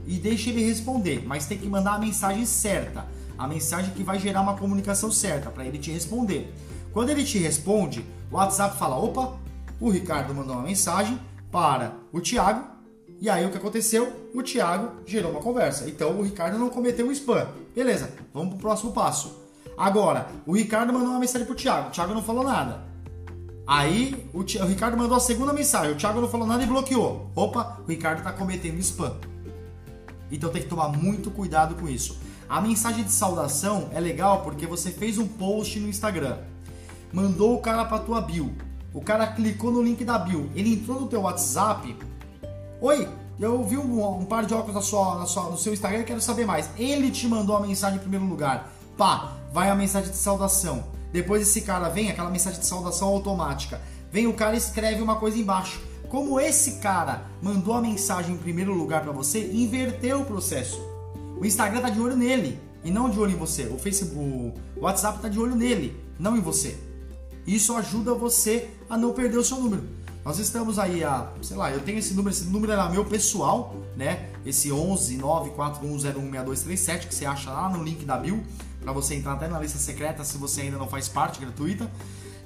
e deixa ele responder, mas tem que mandar a mensagem certa, a mensagem que vai gerar uma comunicação certa para ele te responder. Quando ele te responde, o WhatsApp fala: opa, o Ricardo mandou uma mensagem para o Thiago. E aí o que aconteceu? O Thiago gerou uma conversa. Então o Ricardo não cometeu o spam. Beleza, vamos para o próximo passo. Agora, o Ricardo mandou uma mensagem para o Thiago. O Thiago não falou nada. Aí o, o, Ricardo mandou a segunda mensagem, o Thiago não falou nada e bloqueou. Opa, o Ricardo está cometendo spam. Então tem que tomar muito cuidado com isso. A mensagem de saudação é legal porque você fez um post no Instagram, mandou o cara para tua bio, o cara clicou no link da bio, ele entrou no teu WhatsApp. Oi, eu vi um, um par de óculos na sua, na sua, no seu Instagram e quero saber mais. Ele te mandou a mensagem em primeiro lugar. Pá, vai a mensagem de saudação. Depois esse cara vem, aquela mensagem de saudação automática. Vem o cara e escreve uma coisa embaixo. Como esse cara mandou a mensagem em primeiro lugar para você, inverteu o processo. O Instagram tá de olho nele e não de olho em você. O Facebook, o WhatsApp tá de olho nele, não em você. Isso ajuda você a não perder o seu número. Nós estamos aí a, sei lá, eu tenho esse número, esse número era meu pessoal, né? Esse 11 941016237 que você acha lá no link da bio para você entrar até na lista secreta se você ainda não faz parte, gratuita.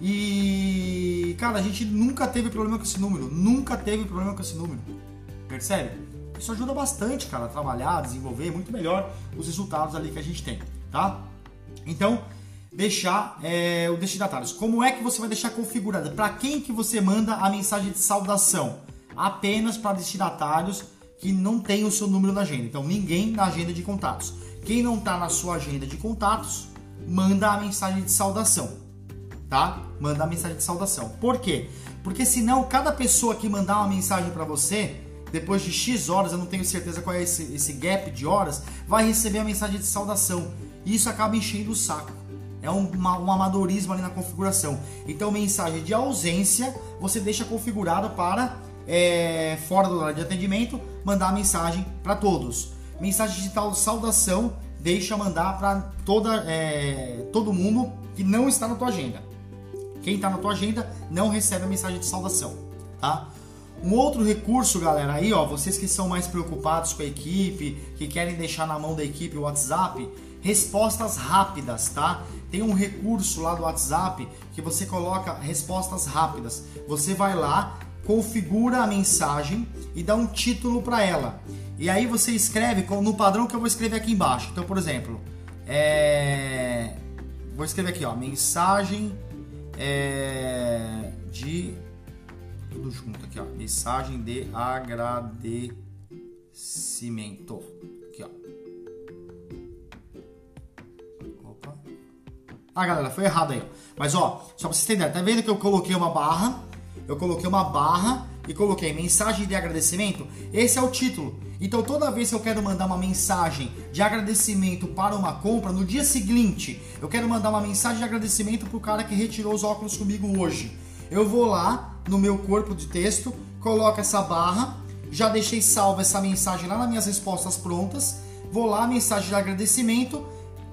E, cara, a gente nunca teve problema com esse número, nunca teve problema com esse número. Percebe? Isso ajuda bastante, cara, a trabalhar, desenvolver muito melhor os resultados ali que a gente tem, tá? Então, deixar é, o destinatários. Como é que você vai deixar configurada? Para quem que você manda a mensagem de saudação? Apenas para destinatários que não tem o seu número na agenda. Então, ninguém na agenda de contatos. Quem não está na sua agenda de contatos, manda a mensagem de saudação, tá? Manda a mensagem de saudação. Por quê? Porque senão cada pessoa que mandar uma mensagem para você, depois de X horas, eu não tenho certeza qual é esse, esse gap de horas, vai receber a mensagem de saudação. E isso acaba enchendo o saco. É um, um amadorismo ali na configuração. Então, mensagem de ausência você deixa configurada para é, fora do horário de atendimento, mandar mensagem para todos. Mensagem de tal saudação, deixa mandar para toda é, todo mundo que não está na tua agenda. Quem está na tua agenda não recebe a mensagem de saudação, tá? Um outro recurso, galera, aí, ó, vocês que são mais preocupados com a equipe, que querem deixar na mão da equipe o WhatsApp, respostas rápidas, tá? Tem um recurso lá do WhatsApp que você coloca respostas rápidas. Você vai lá, configura a mensagem e dá um título para ela. E aí você escreve no padrão que eu vou escrever aqui embaixo. Então, por exemplo, é... vou escrever aqui, ó, mensagem é... de tudo junto aqui, ó, mensagem de agradecimento. Aqui, ó. Opa. Ah, galera, foi errado aí. Mas ó, só pra vocês entenderem, tá vendo que eu coloquei uma barra eu coloquei uma barra e coloquei mensagem de agradecimento. Esse é o título. Então toda vez que eu quero mandar uma mensagem de agradecimento para uma compra, no dia seguinte, eu quero mandar uma mensagem de agradecimento para o cara que retirou os óculos comigo hoje. Eu vou lá no meu corpo de texto, coloco essa barra, já deixei salva essa mensagem lá nas minhas respostas prontas, vou lá, mensagem de agradecimento,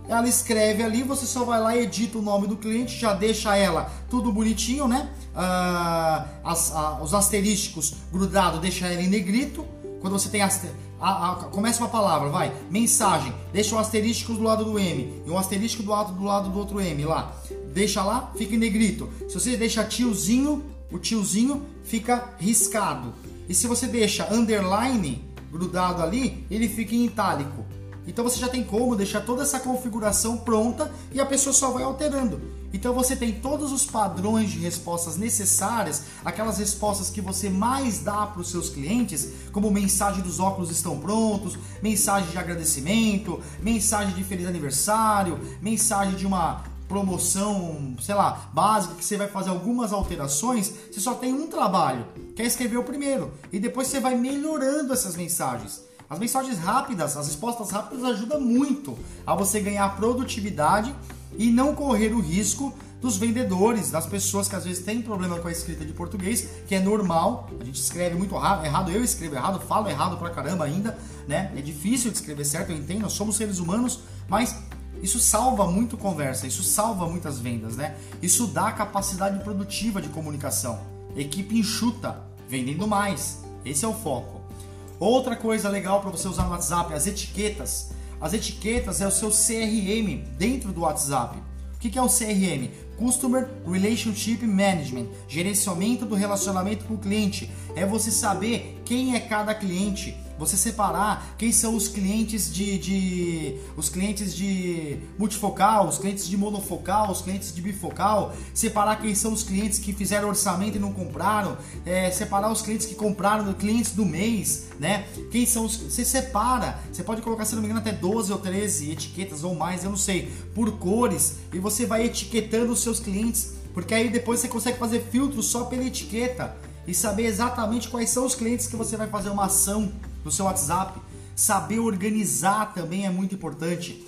ela escreve ali, você só vai lá, edita o nome do cliente, já deixa ela tudo bonitinho, né? Ah, as, os asterísticos grudados, deixa ela em negrito. Quando você tem aster... a, a, começa uma palavra, vai, mensagem, deixa o asterístico do lado do M e um asterístico do lado do lado do outro M lá. Deixa lá, fica em negrito. Se você deixa tiozinho, o tiozinho fica riscado. E se você deixa underline grudado ali, ele fica em itálico. Então você já tem como deixar toda essa configuração pronta e a pessoa só vai alterando. Então você tem todos os padrões de respostas necessárias, aquelas respostas que você mais dá para os seus clientes, como mensagem dos óculos estão prontos, mensagem de agradecimento, mensagem de feliz aniversário, mensagem de uma promoção, sei lá, básica que você vai fazer algumas alterações, você só tem um trabalho, que é escrever o primeiro, e depois você vai melhorando essas mensagens. As mensagens rápidas, as respostas rápidas ajudam muito a você ganhar produtividade e não correr o risco dos vendedores, das pessoas que às vezes têm problema com a escrita de português, que é normal, a gente escreve muito errado, eu escrevo errado, falo errado pra caramba ainda, né? É difícil de escrever certo, eu entendo, nós somos seres humanos, mas isso salva muito conversa, isso salva muitas vendas, né? Isso dá capacidade produtiva de comunicação. Equipe enxuta, vendendo mais. Esse é o foco. Outra coisa legal para você usar no WhatsApp, as etiquetas. As etiquetas é o seu CRM dentro do WhatsApp. O que é o CRM? Customer Relationship Management, gerenciamento do relacionamento com o cliente. É você saber quem é cada cliente, você separar quem são os clientes de, de, os clientes de multifocal, os clientes de monofocal, os clientes de bifocal, separar quem são os clientes que fizeram orçamento e não compraram, é, separar os clientes que compraram, clientes do mês, né? Quem são os você separa, você pode colocar se não me engano até 12 ou 13 etiquetas ou mais, eu não sei, por cores. E você vai etiquetando os seus clientes, porque aí depois você consegue fazer filtro só pela etiqueta e saber exatamente quais são os clientes que você vai fazer uma ação no seu WhatsApp. Saber organizar também é muito importante.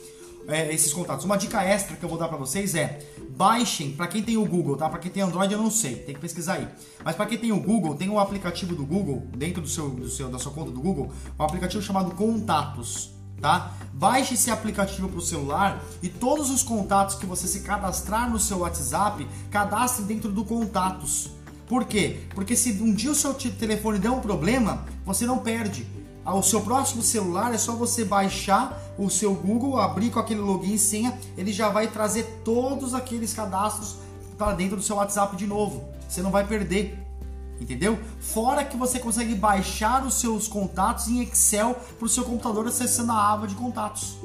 É, esses contatos. Uma dica extra que eu vou dar para vocês é baixem para quem tem o Google, tá? Para quem tem Android eu não sei, tem que pesquisar aí. Mas para quem tem o Google, tem um aplicativo do Google dentro do seu, do seu da sua conta do Google, um aplicativo chamado Contatos, tá? Baixe esse aplicativo para o celular e todos os contatos que você se cadastrar no seu WhatsApp, cadastre dentro do Contatos. Por quê? Porque se um dia o seu telefone der um problema, você não perde ao seu próximo celular é só você baixar o seu Google, abrir com aquele login e senha, ele já vai trazer todos aqueles cadastros para dentro do seu WhatsApp de novo. Você não vai perder. Entendeu? Fora que você consegue baixar os seus contatos em Excel para o seu computador acessando a aba de contatos.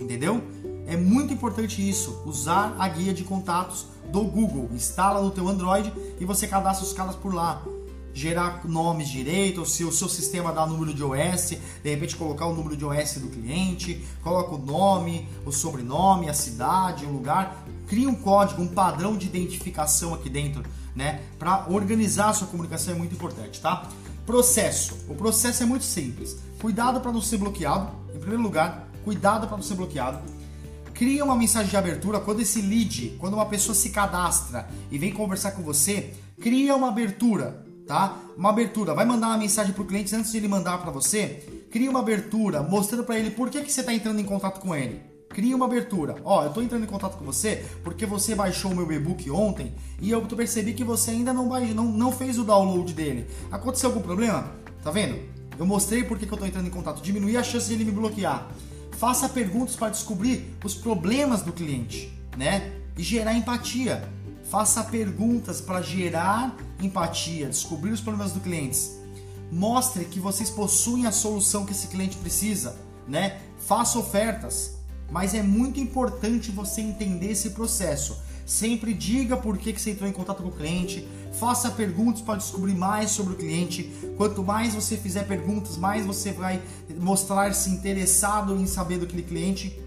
Entendeu? É muito importante isso, usar a guia de contatos do Google. Instala no teu Android e você cadastra os caras por lá. Gerar nomes direito, se o seu sistema dá número de OS, de repente colocar o número de OS do cliente, coloca o nome, o sobrenome, a cidade, o lugar, cria um código, um padrão de identificação aqui dentro, né? Para organizar a sua comunicação é muito importante, tá? Processo. O processo é muito simples. Cuidado para não ser bloqueado. Em primeiro lugar, cuidado para não ser bloqueado cria uma mensagem de abertura quando esse lead, quando uma pessoa se cadastra e vem conversar com você, cria uma abertura, tá? Uma abertura, vai mandar uma mensagem para o cliente antes de ele mandar para você, cria uma abertura mostrando para ele por que, que você está entrando em contato com ele. Cria uma abertura. Ó, eu estou entrando em contato com você porque você baixou o meu e-book ontem e eu percebi que você ainda não, não, não fez o download dele. Aconteceu algum problema? Tá vendo? Eu mostrei por que, que eu estou entrando em contato. Diminuir a chance de ele me bloquear. Faça perguntas para descobrir os problemas do cliente, né? E gerar empatia. Faça perguntas para gerar empatia, descobrir os problemas do cliente. Mostre que vocês possuem a solução que esse cliente precisa, né? Faça ofertas, mas é muito importante você entender esse processo. Sempre diga por que, que você entrou em contato com o cliente, faça perguntas para descobrir mais sobre o cliente. Quanto mais você fizer perguntas, mais você vai mostrar-se interessado em saber do cliente,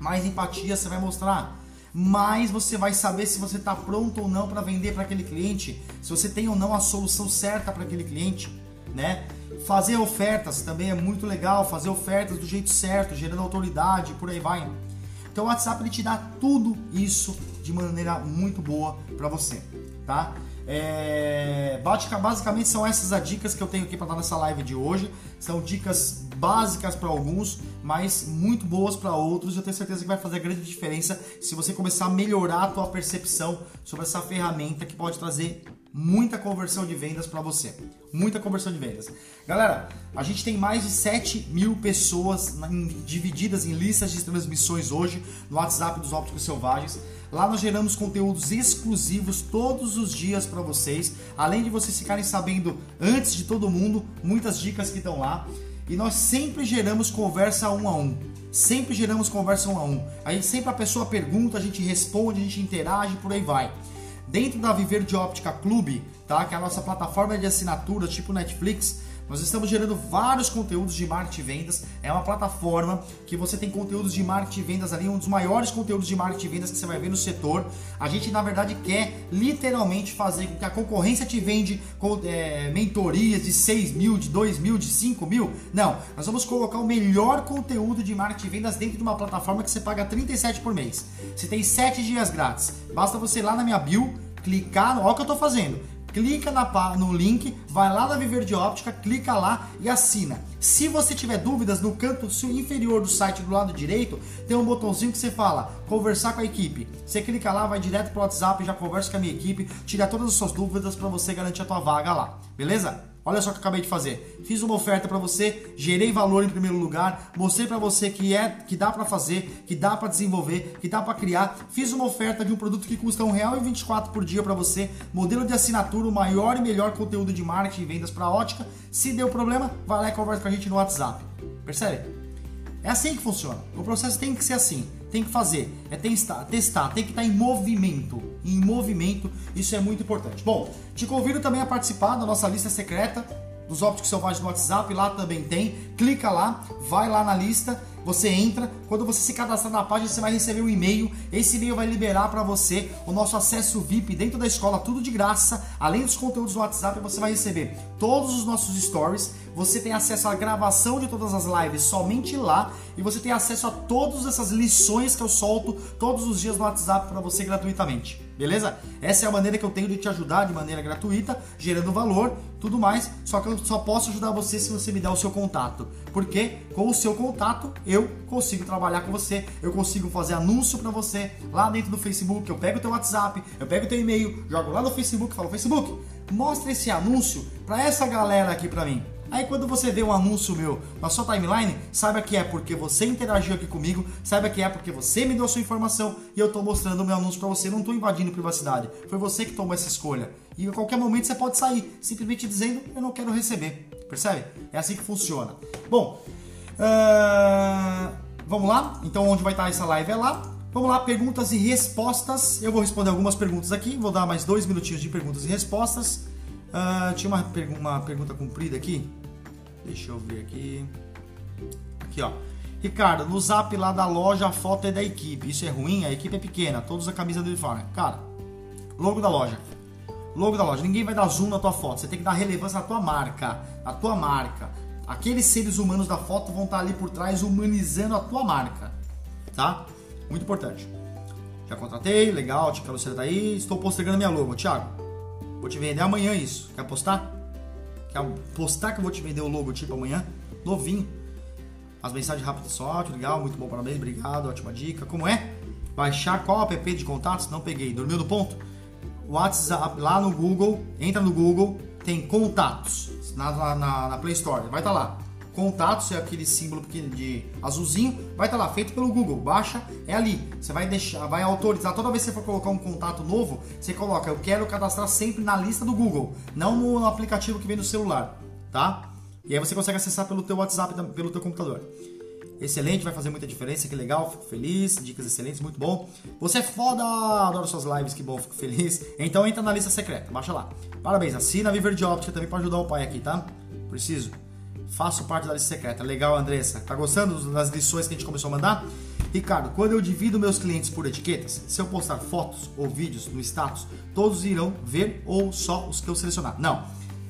mais empatia você vai mostrar. Mais você vai saber se você está pronto ou não para vender para aquele cliente, se você tem ou não a solução certa para aquele cliente, né? Fazer ofertas também é muito legal, fazer ofertas do jeito certo, gerando autoridade, por aí vai. Então o WhatsApp ele te dá tudo isso de maneira muito boa para você, tá? É, basicamente são essas as dicas que eu tenho aqui para dar nessa live de hoje. São dicas básicas para alguns, mas muito boas para outros. Eu tenho certeza que vai fazer grande diferença se você começar a melhorar a tua percepção sobre essa ferramenta que pode trazer muita conversão de vendas para você. Muita conversão de vendas. Galera, a gente tem mais de 7 mil pessoas divididas em listas de transmissões hoje no WhatsApp dos Ópticos Selvagens. Lá nós geramos conteúdos exclusivos todos os dias para vocês, além de vocês ficarem sabendo antes de todo mundo muitas dicas que estão lá. E nós sempre geramos conversa um a um. Sempre geramos conversa um a um. A gente sempre a pessoa pergunta, a gente responde, a gente interage, por aí vai. Dentro da Viver de Óptica Clube, tá? que é a nossa plataforma de assinatura tipo Netflix, nós estamos gerando vários conteúdos de marketing e vendas. É uma plataforma que você tem conteúdos de marketing e vendas ali, um dos maiores conteúdos de marketing e vendas que você vai ver no setor. A gente, na verdade, quer literalmente fazer com que a concorrência te vende com é, mentorias de 6 mil, de 2 mil, de 5 mil. Não, nós vamos colocar o melhor conteúdo de marketing e vendas dentro de uma plataforma que você paga 37 por mês. Você tem 7 dias grátis. Basta você ir lá na minha bio, clicar, olha o que eu estou fazendo clica na, no link, vai lá na Viver de Óptica, clica lá e assina. Se você tiver dúvidas, no canto inferior do site do lado direito, tem um botãozinho que você fala conversar com a equipe. Você clica lá, vai direto pro WhatsApp, já conversa com a minha equipe, tira todas as suas dúvidas para você garantir a tua vaga lá. Beleza? Olha só o que eu acabei de fazer. Fiz uma oferta para você, gerei valor em primeiro lugar, mostrei para você que é que dá para fazer, que dá para desenvolver, que dá para criar. Fiz uma oferta de um produto que custa R$1,24 por dia para você, modelo de assinatura, o maior e melhor conteúdo de marketing e vendas para ótica. Se deu problema, vai lá e conversa com a gente no WhatsApp. Percebe? É assim que funciona. O processo tem que ser assim tem que fazer, é testar, testar, tem que estar em movimento. Em movimento, isso é muito importante. Bom, te convido também a participar da nossa lista secreta dos ópticos selvagens no WhatsApp, lá também tem. Clica lá, vai lá na lista você entra, quando você se cadastrar na página, você vai receber um e-mail. Esse e-mail vai liberar para você o nosso acesso VIP dentro da escola, tudo de graça. Além dos conteúdos do WhatsApp, você vai receber todos os nossos stories. Você tem acesso à gravação de todas as lives somente lá e você tem acesso a todas essas lições que eu solto todos os dias no WhatsApp para você gratuitamente. Beleza? Essa é a maneira que eu tenho de te ajudar de maneira gratuita, gerando valor, tudo mais. Só que eu só posso ajudar você se você me der o seu contato. Porque com o seu contato eu consigo trabalhar com você, eu consigo fazer anúncio para você lá dentro do Facebook. Eu pego o teu WhatsApp, eu pego o teu e-mail, jogo lá no Facebook falo: Facebook, mostra esse anúncio para essa galera aqui para mim. Aí quando você vê um anúncio meu na sua timeline, saiba que é porque você interagiu aqui comigo, saiba que é porque você me deu sua informação e eu estou mostrando o meu anúncio para você, não estou invadindo privacidade. Foi você que tomou essa escolha. E a qualquer momento você pode sair, simplesmente dizendo eu não quero receber. Percebe? É assim que funciona. Bom, uh... vamos lá? Então, onde vai estar essa live é lá. Vamos lá, perguntas e respostas. Eu vou responder algumas perguntas aqui. Vou dar mais dois minutinhos de perguntas e respostas. Uh, tinha uma, pergu uma pergunta comprida aqui. Deixa eu ver aqui. Aqui, ó. Ricardo, no zap lá da loja a foto é da equipe. Isso é ruim? A equipe é pequena, todos a camisa do uniforme. Cara, logo da loja. Logo da loja. Ninguém vai dar zoom na tua foto. Você tem que dar relevância na tua marca. A tua marca. Aqueles seres humanos da foto vão estar ali por trás humanizando a tua marca. Tá? Muito importante. Já contratei, legal, Tiago você tá aí. Estou postergando minha logo. Thiago, vou te vender amanhã isso. Quer postar? Quer postar que eu vou te vender o logotipo amanhã? Novinho. As mensagens rápidas são ótimas, legal, muito bom, parabéns, obrigado, ótima dica. Como é? Baixar qual app de contatos? Não peguei. Dormiu no ponto? WhatsApp lá no Google, entra no Google, tem contatos na, na, na Play Store, vai estar tá lá. Contatos é aquele símbolo de azulzinho, vai estar tá lá, feito pelo Google. Baixa, é ali. Você vai deixar, vai autorizar. Toda vez que você for colocar um contato novo, você coloca, eu quero cadastrar sempre na lista do Google, não no aplicativo que vem no celular, tá? E aí você consegue acessar pelo teu WhatsApp, pelo teu computador. Excelente, vai fazer muita diferença, que legal, fico feliz, dicas excelentes, muito bom. Você é foda, adoro suas lives, que bom, fico feliz. Então entra na lista secreta, baixa lá. Parabéns, assina a Viver de Óptica também para ajudar o pai aqui, tá? Preciso. Faço parte da lista secreta. Legal, Andressa. Tá gostando das lições que a gente começou a mandar? Ricardo, quando eu divido meus clientes por etiquetas, se eu postar fotos ou vídeos no status, todos irão ver ou só os que eu selecionar? Não.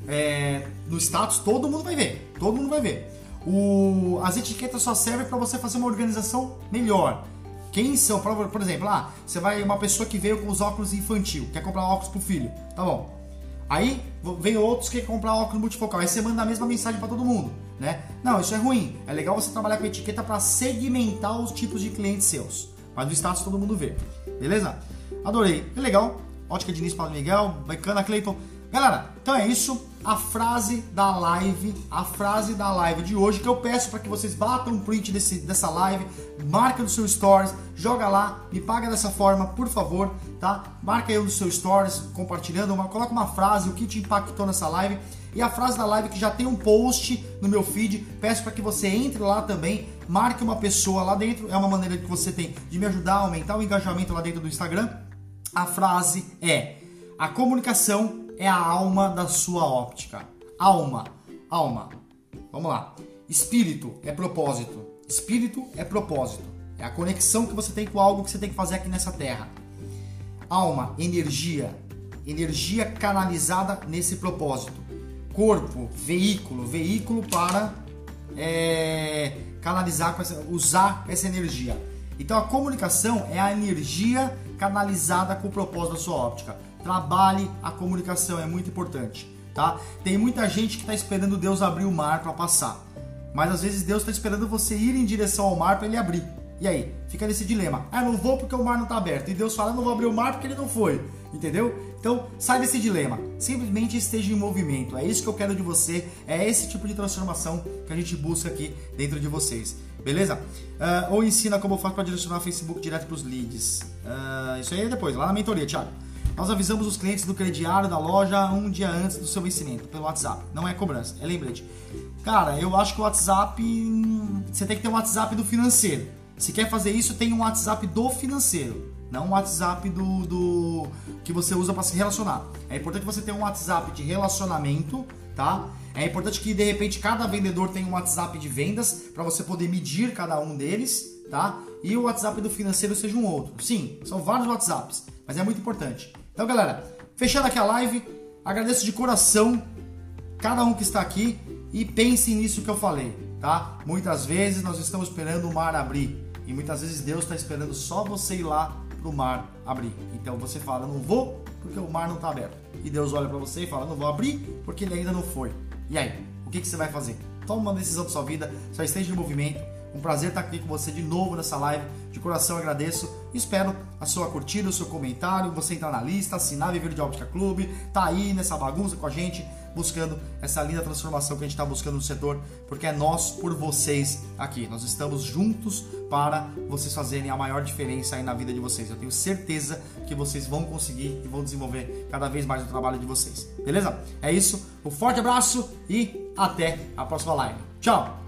É, no status todo mundo vai ver. Todo mundo vai ver. O, as etiquetas só servem para você fazer uma organização melhor. Quem são, por exemplo, ah, você vai uma pessoa que veio com os óculos infantil, quer comprar óculos pro filho, tá bom? Aí vem outros que comprar óculos multifocal. Aí você manda a mesma mensagem para todo mundo, né? Não, isso é ruim. É legal você trabalhar com etiqueta para segmentar os tipos de clientes seus. Mas no status todo mundo vê. Beleza? Adorei. É legal. Ótica Diniz para Miguel, bacana, Cleiton. Galera, então é isso. A frase da live, a frase da live de hoje que eu peço para que vocês batam um print desse, dessa live, marca no seu stories, joga lá, me paga dessa forma, por favor, tá? Marca aí no seu stories, compartilhando, uma, coloca uma frase, o que te impactou nessa live. E a frase da live que já tem um post no meu feed, peço para que você entre lá também, marque uma pessoa lá dentro, é uma maneira que você tem de me ajudar a aumentar o engajamento lá dentro do Instagram. A frase é: a comunicação é a alma da sua óptica. Alma, alma. Vamos lá. Espírito é propósito. Espírito é propósito. É a conexão que você tem com algo que você tem que fazer aqui nessa terra. Alma, energia. Energia canalizada nesse propósito. Corpo, veículo. Veículo para é, canalizar, usar essa energia. Então a comunicação é a energia canalizada com o propósito da sua óptica. Trabalhe a comunicação, é muito importante, tá? Tem muita gente que está esperando Deus abrir o mar para passar, mas às vezes Deus está esperando você ir em direção ao mar para ele abrir. E aí, fica nesse dilema. Ah, não vou porque o mar não está aberto. E Deus fala, não vou abrir o mar porque ele não foi. Entendeu? Então, sai desse dilema. Simplesmente esteja em movimento. É isso que eu quero de você. É esse tipo de transformação que a gente busca aqui dentro de vocês. Beleza? Uh, ou ensina como faz para direcionar o Facebook direto para os leads. Uh, isso aí é depois, lá na mentoria, Thiago. Nós avisamos os clientes do crediário da loja um dia antes do seu vencimento, pelo WhatsApp. Não é cobrança, é lembrete. Cara, eu acho que o WhatsApp. Você tem que ter um WhatsApp do financeiro. Se quer fazer isso, tem um WhatsApp do financeiro. Não um WhatsApp do, do que você usa para se relacionar. É importante você ter um WhatsApp de relacionamento, tá? É importante que de repente cada vendedor tenha um WhatsApp de vendas para você poder medir cada um deles, tá? E o WhatsApp do financeiro seja um outro. Sim, são vários WhatsApps, mas é muito importante. Então, galera, fechando aqui a live, agradeço de coração cada um que está aqui e pense nisso que eu falei, tá? Muitas vezes nós estamos esperando o mar abrir e muitas vezes Deus está esperando só você ir lá pro mar abrir. Então você fala, não vou porque o mar não está aberto. E Deus olha para você e fala, não vou abrir porque ele ainda não foi. E aí, o que, que você vai fazer? Toma uma decisão da sua vida, só esteja em movimento um prazer estar aqui com você de novo nessa live. De coração agradeço. Espero a sua curtida, o seu comentário, você entrar na lista, assinar Viver de Óptica Clube, tá aí nessa bagunça com a gente, buscando essa linda transformação que a gente está buscando no setor, porque é nós por vocês aqui. Nós estamos juntos para vocês fazerem a maior diferença aí na vida de vocês. Eu tenho certeza que vocês vão conseguir e vão desenvolver cada vez mais o trabalho de vocês. Beleza? É isso. Um forte abraço e até a próxima live. Tchau!